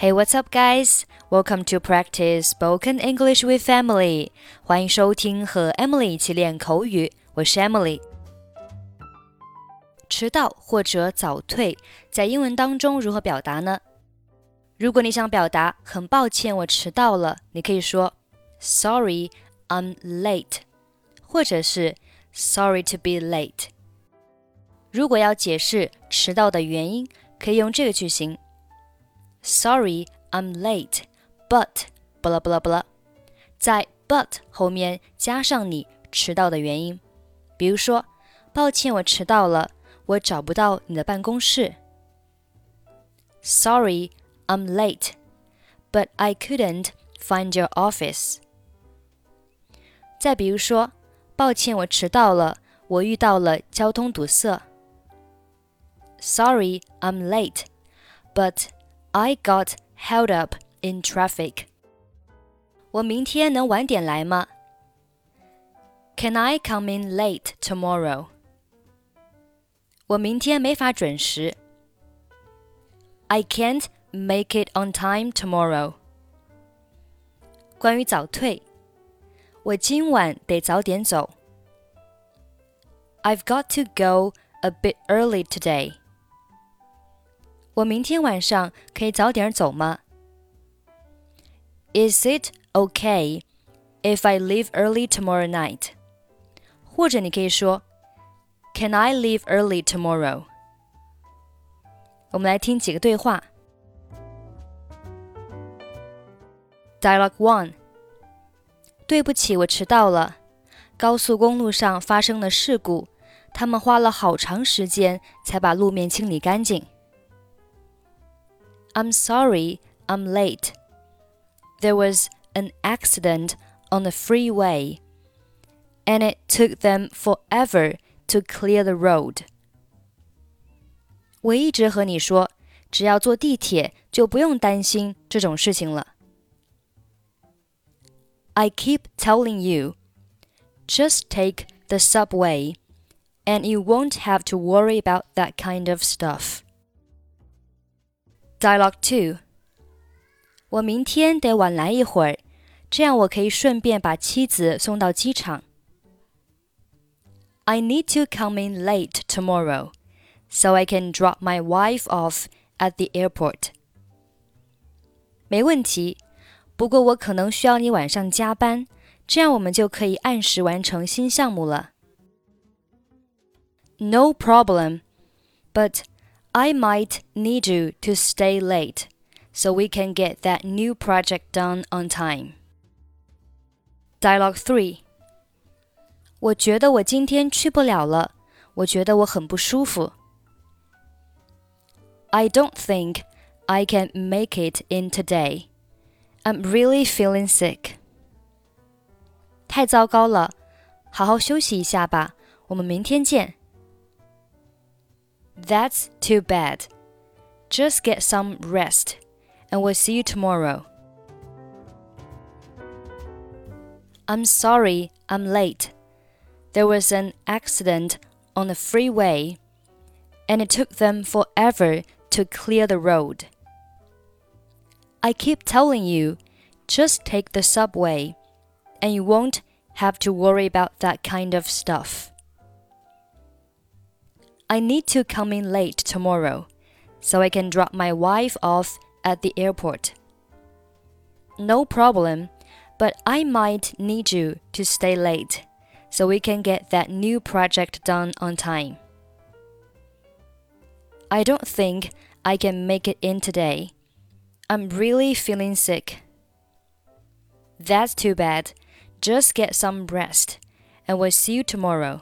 Hey, what's up, guys? Welcome to practice spoken English with Emily. 欢迎收听和 Emily 一起练口语。我是 Emily。迟到或者早退，在英文当中如何表达呢？如果你想表达很抱歉我迟到了，你可以说 Sorry, I'm late，或者是 Sorry to be late。如果要解释迟到的原因，可以用这个句型。 Sorry, I'm late, but 不啦不啦不啦，在 but 后面加上你迟到的原因。比如说，抱歉，我迟到了，我找不到你的办公室。Sorry, I'm late, but I couldn't find your office. 再比如说，抱歉，我迟到了，我遇到了交通堵塞。Sorry, I'm late, but I got held up in traffic. 我明天能晚点来吗？Can I come in late tomorrow? 我明天没法准时。I can't make it on time tomorrow. 关于早退，我今晚得早点走。I've got to go a bit early today. 我明天晚上可以早点走吗？Is it okay if I leave early tomorrow night？或者你可以说，Can I leave early tomorrow？我们来听几个对话。Dialogue One：对不起，我迟到了。高速公路上发生了事故，他们花了好长时间才把路面清理干净。I'm sorry, I'm late. There was an accident on the freeway, and it took them forever to clear the road. 我一直和你说，只要坐地铁就不用担心这种事情了。I keep telling you, just take the subway, and you won't have to worry about that kind of stuff. Dialogue Two。我明天得晚来一会儿，这样我可以顺便把妻子送到机场。I need to come in late tomorrow, so I can drop my wife off at the airport. 没问题，不过我可能需要你晚上加班，这样我们就可以按时完成新项目了。No problem, but I might need you to stay late so we can get that new project done on time. Dialogue 3我觉得我今天去不了了，我觉得我很不舒服。I don't think I can make it in today. I'm really feeling sick. 太糟糕了，好好休息一下吧，我们明天见。 That's too bad. Just get some rest, and we'll see you tomorrow. I'm sorry I'm late. There was an accident on the freeway, and it took them forever to clear the road. I keep telling you, just take the subway, and you won't have to worry about that kind of stuff. I need to come in late tomorrow so I can drop my wife off at the airport. No problem, but I might need you to stay late so we can get that new project done on time. I don't think I can make it in today. I'm really feeling sick. That's too bad. Just get some rest, and we'll see you tomorrow.